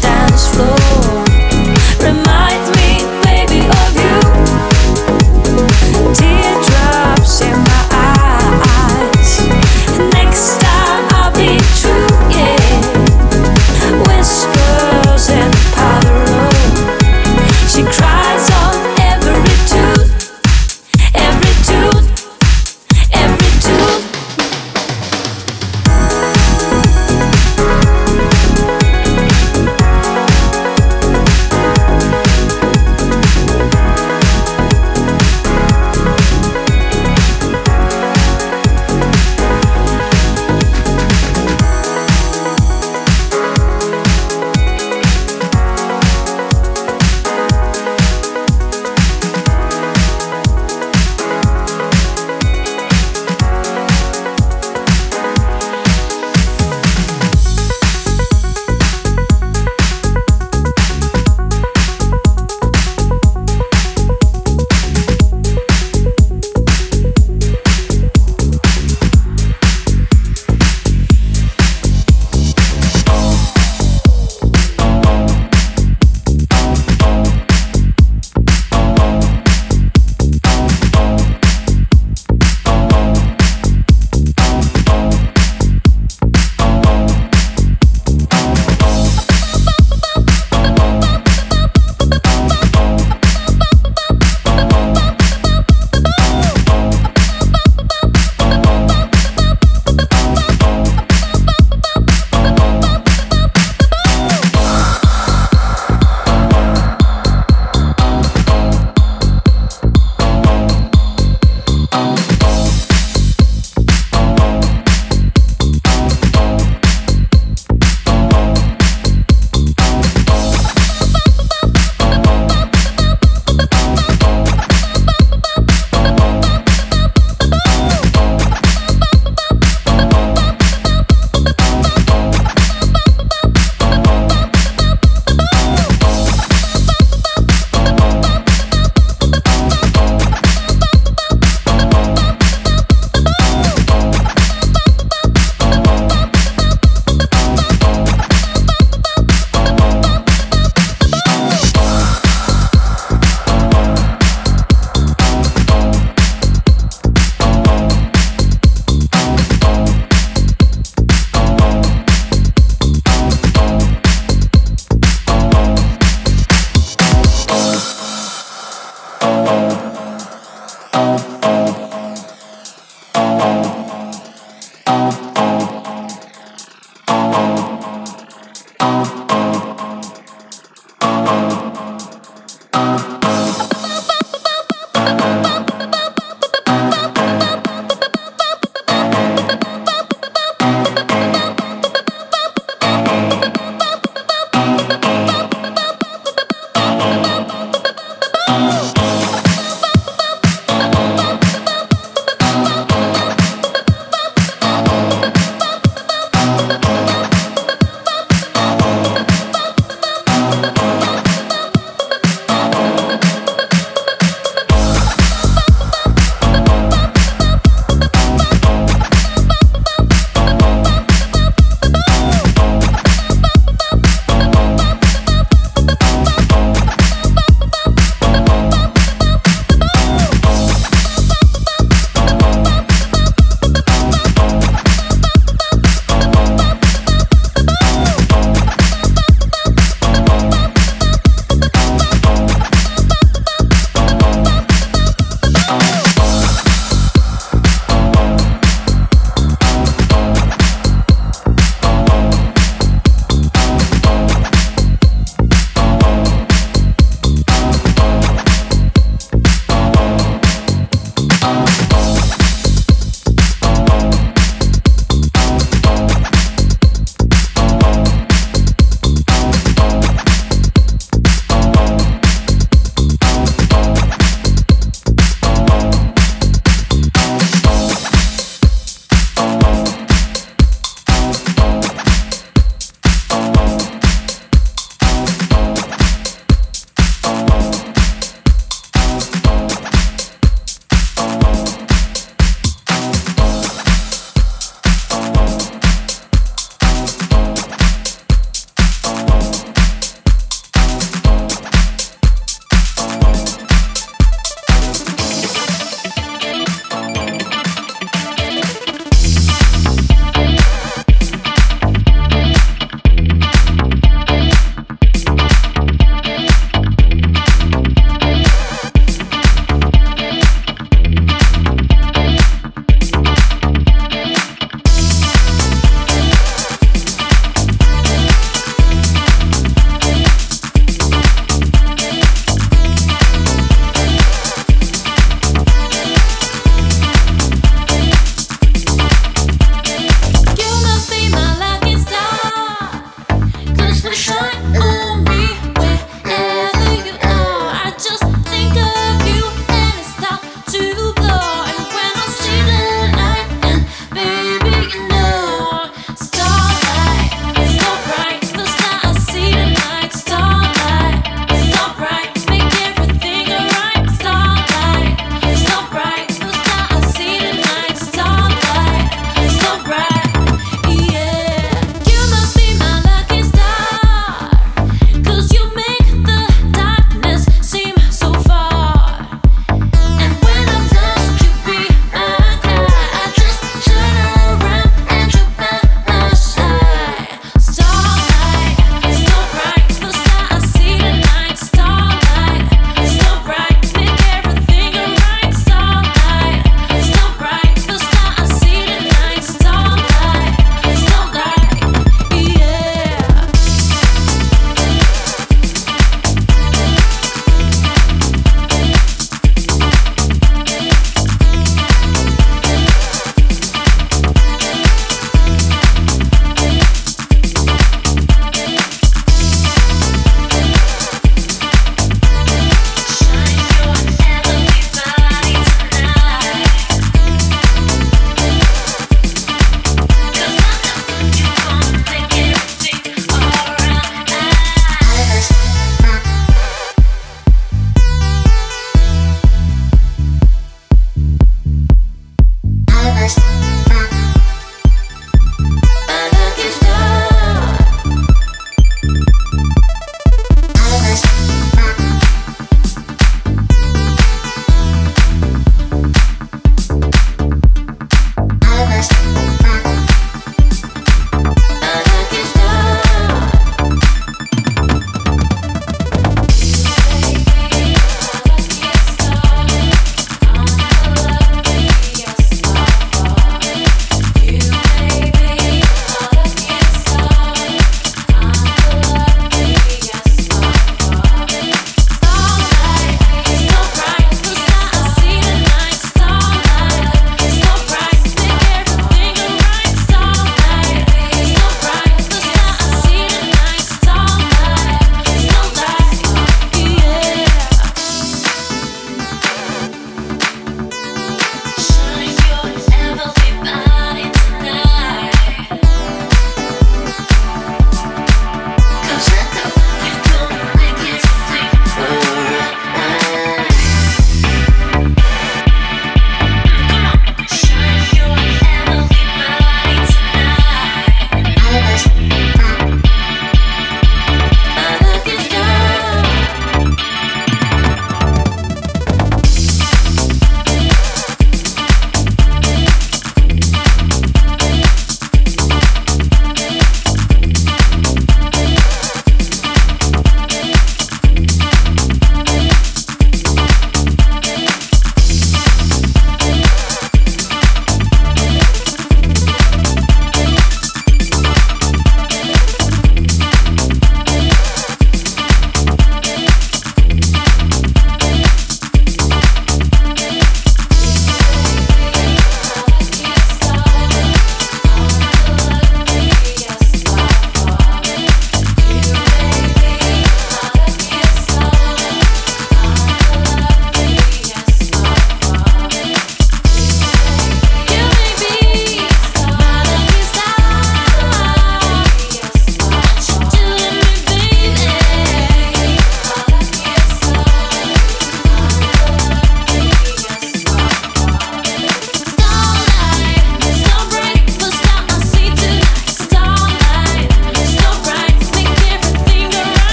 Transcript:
dance floor.